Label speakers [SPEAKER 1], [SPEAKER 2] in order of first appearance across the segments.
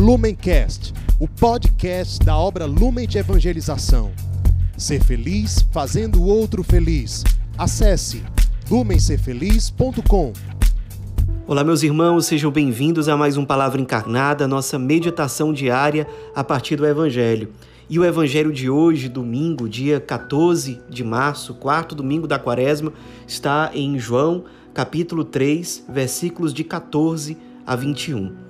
[SPEAKER 1] Lumencast, o podcast da obra Lumen de Evangelização. Ser feliz fazendo o outro feliz. Acesse lumencerfeliz.com.
[SPEAKER 2] Olá, meus irmãos, sejam bem-vindos a mais um Palavra Encarnada, nossa meditação diária a partir do Evangelho. E o Evangelho de hoje, domingo, dia 14 de março, quarto domingo da quaresma, está em João, capítulo 3, versículos de 14 a 21.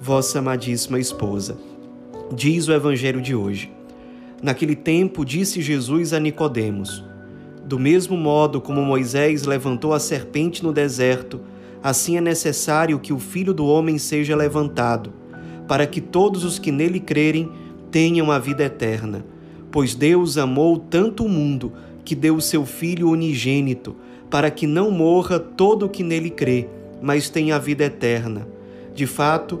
[SPEAKER 2] vossa amadíssima esposa. Diz o Evangelho de hoje. Naquele tempo disse Jesus a Nicodemos: Do mesmo modo como Moisés levantou a serpente no deserto, assim é necessário que o Filho do homem seja levantado, para que todos os que nele crerem tenham a vida eterna. Pois Deus amou tanto o mundo que deu o seu Filho unigênito, para que não morra todo o que nele crê, mas tenha a vida eterna. De fato,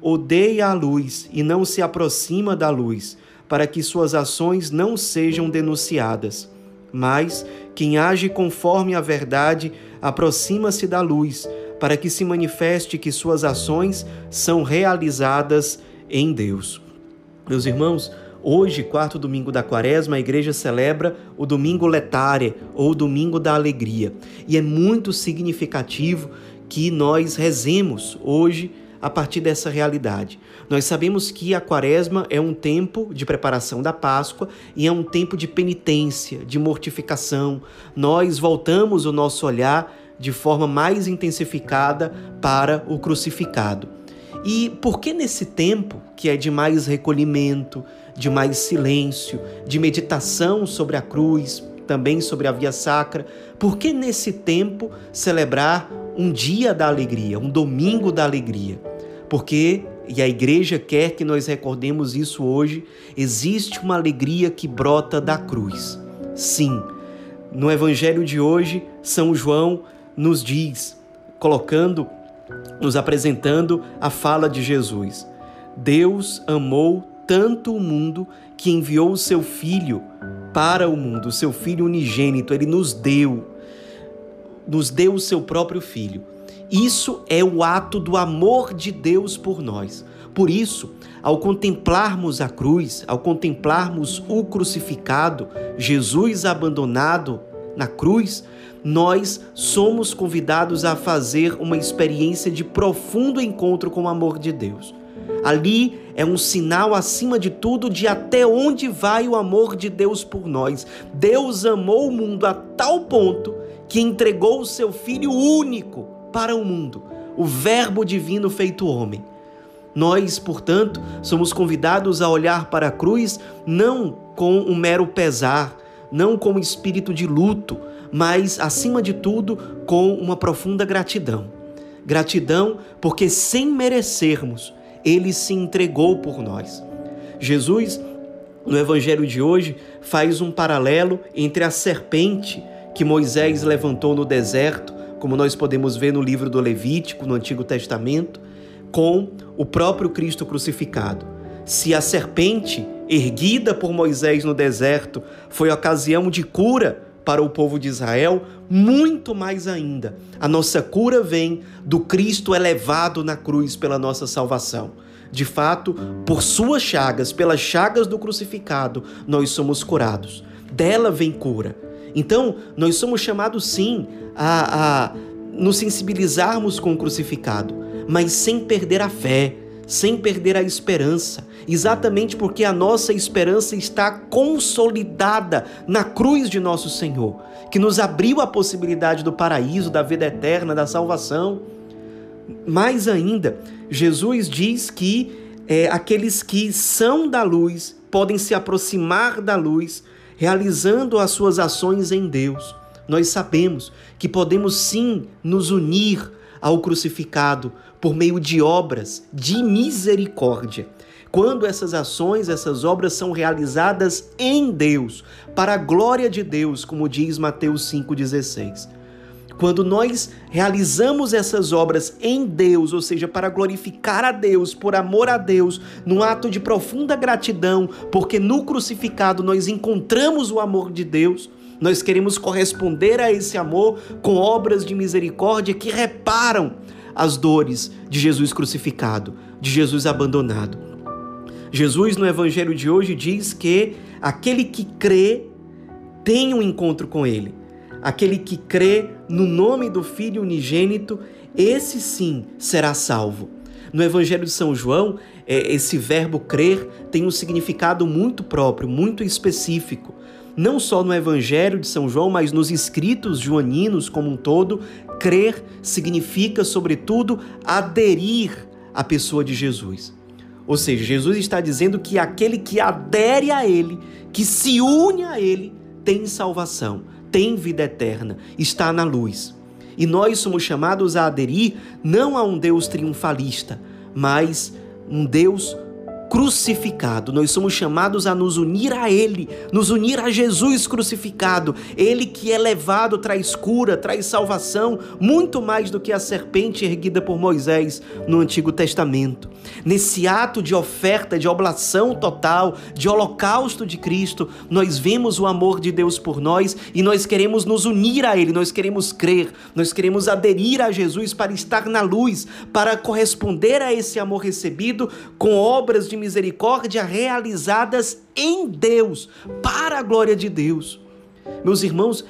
[SPEAKER 2] odeia a luz e não se aproxima da luz, para que suas ações não sejam denunciadas. Mas quem age conforme a verdade aproxima-se da luz, para que se manifeste que suas ações são realizadas em Deus. Meus irmãos, Hoje, quarto domingo da quaresma, a igreja celebra o domingo letária ou domingo da alegria. E é muito significativo que nós rezemos hoje a partir dessa realidade. Nós sabemos que a quaresma é um tempo de preparação da Páscoa e é um tempo de penitência, de mortificação. Nós voltamos o nosso olhar de forma mais intensificada para o crucificado. E por que nesse tempo, que é de mais recolhimento, de mais silêncio, de meditação sobre a cruz, também sobre a via sacra, por que nesse tempo celebrar um dia da alegria, um domingo da alegria? Porque, e a igreja quer que nós recordemos isso hoje, existe uma alegria que brota da cruz. Sim, no evangelho de hoje, São João nos diz, colocando nos apresentando a fala de Jesus. Deus amou tanto o mundo que enviou o seu Filho para o mundo, o seu Filho unigênito, ele nos deu, nos deu o seu próprio Filho. Isso é o ato do amor de Deus por nós. Por isso, ao contemplarmos a cruz, ao contemplarmos o crucificado, Jesus abandonado na cruz, nós somos convidados a fazer uma experiência de profundo encontro com o amor de Deus. Ali é um sinal, acima de tudo, de até onde vai o amor de Deus por nós. Deus amou o mundo a tal ponto que entregou o seu Filho único para o mundo, o Verbo divino feito homem. Nós, portanto, somos convidados a olhar para a cruz não com um mero pesar, não com um espírito de luto, mas, acima de tudo, com uma profunda gratidão. Gratidão porque, sem merecermos, ele se entregou por nós. Jesus, no evangelho de hoje, faz um paralelo entre a serpente que Moisés levantou no deserto, como nós podemos ver no livro do Levítico, no Antigo Testamento, com o próprio Cristo crucificado. Se a serpente erguida por Moisés no deserto foi ocasião de cura para o povo de Israel, muito mais ainda. A nossa cura vem do Cristo elevado na cruz pela nossa salvação. De fato, por suas chagas, pelas chagas do crucificado, nós somos curados. Dela vem cura. Então, nós somos chamados sim a, a nos sensibilizarmos com o crucificado, mas sem perder a fé, sem perder a esperança, exatamente porque a nossa esperança está consolidada na cruz de nosso Senhor, que nos abriu a possibilidade do paraíso, da vida eterna, da salvação. Mais ainda, Jesus diz que é, aqueles que são da luz podem se aproximar da luz, realizando as suas ações em Deus. Nós sabemos que podemos sim nos unir ao crucificado por meio de obras de misericórdia. Quando essas ações, essas obras são realizadas em Deus, para a glória de Deus, como diz Mateus 5,16. Quando nós realizamos essas obras em Deus, ou seja, para glorificar a Deus, por amor a Deus, num ato de profunda gratidão, porque no crucificado nós encontramos o amor de Deus, nós queremos corresponder a esse amor com obras de misericórdia que reparam as dores de Jesus crucificado, de Jesus abandonado. Jesus, no evangelho de hoje, diz que aquele que crê tem um encontro com Ele. Aquele que crê no nome do Filho unigênito, esse sim será salvo. No Evangelho de São João, é, esse verbo crer tem um significado muito próprio, muito específico não só no Evangelho de São João, mas nos escritos joaninos como um todo, crer significa, sobretudo, aderir à pessoa de Jesus. Ou seja, Jesus está dizendo que aquele que adere a Ele, que se une a Ele, tem salvação, tem vida eterna, está na luz. E nós somos chamados a aderir não a um Deus triunfalista, mas um Deus crucificado. Nós somos chamados a nos unir a Ele, nos unir a Jesus crucificado. Ele que é levado traz cura, traz salvação, muito mais do que a serpente erguida por Moisés no Antigo Testamento. Nesse ato de oferta, de oblação total, de holocausto de Cristo, nós vemos o amor de Deus por nós e nós queremos nos unir a Ele, nós queremos crer, nós queremos aderir a Jesus para estar na luz, para corresponder a esse amor recebido com obras de misericórdia realizadas em Deus, para a glória de Deus. Meus irmãos,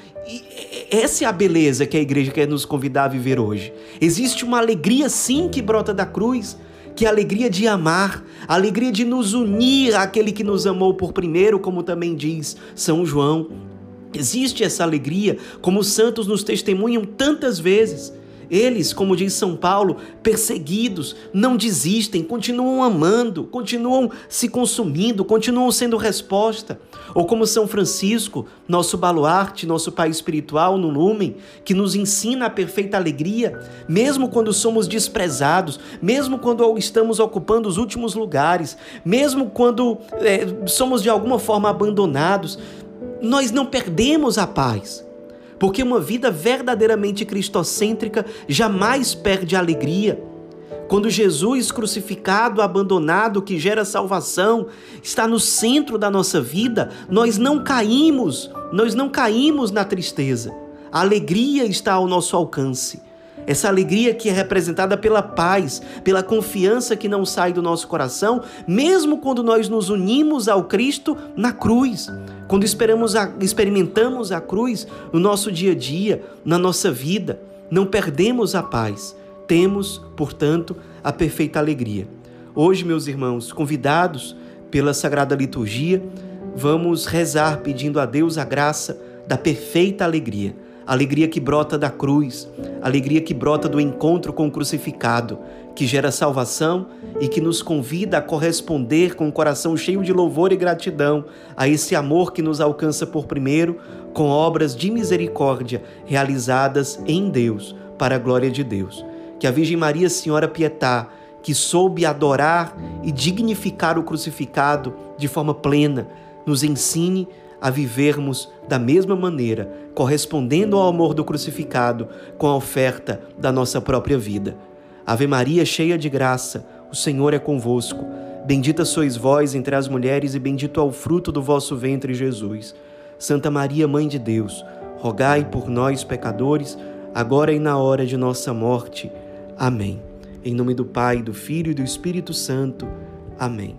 [SPEAKER 2] essa é a beleza que a igreja quer nos convidar a viver hoje. Existe uma alegria sim que brota da cruz, que é a alegria de amar, a alegria de nos unir àquele que nos amou por primeiro, como também diz São João. Existe essa alegria, como os santos nos testemunham tantas vezes. Eles, como diz São Paulo, perseguidos, não desistem, continuam amando, continuam se consumindo, continuam sendo resposta. Ou como São Francisco, nosso baluarte, nosso pai espiritual no lumen, que nos ensina a perfeita alegria, mesmo quando somos desprezados, mesmo quando estamos ocupando os últimos lugares, mesmo quando é, somos de alguma forma abandonados, nós não perdemos a paz porque uma vida verdadeiramente cristocêntrica jamais perde alegria. Quando Jesus crucificado, abandonado, que gera salvação, está no centro da nossa vida, nós não caímos, nós não caímos na tristeza. A alegria está ao nosso alcance. Essa alegria que é representada pela paz, pela confiança que não sai do nosso coração, mesmo quando nós nos unimos ao Cristo na cruz. Quando esperamos a, experimentamos a cruz no nosso dia a dia, na nossa vida, não perdemos a paz. Temos, portanto, a perfeita alegria. Hoje, meus irmãos, convidados pela Sagrada Liturgia, vamos rezar pedindo a Deus a graça da perfeita alegria alegria que brota da cruz, alegria que brota do encontro com o crucificado, que gera salvação e que nos convida a corresponder com o um coração cheio de louvor e gratidão a esse amor que nos alcança por primeiro com obras de misericórdia realizadas em Deus, para a glória de Deus. Que a Virgem Maria Senhora Pietá, que soube adorar e dignificar o crucificado de forma plena, nos ensine a vivermos da mesma maneira, correspondendo ao amor do crucificado com a oferta da nossa própria vida. Ave Maria, cheia de graça, o Senhor é convosco. Bendita sois vós entre as mulheres, e bendito é o fruto do vosso ventre, Jesus. Santa Maria, Mãe de Deus, rogai por nós, pecadores, agora e na hora de nossa morte. Amém. Em nome do Pai, do Filho e do Espírito Santo. Amém.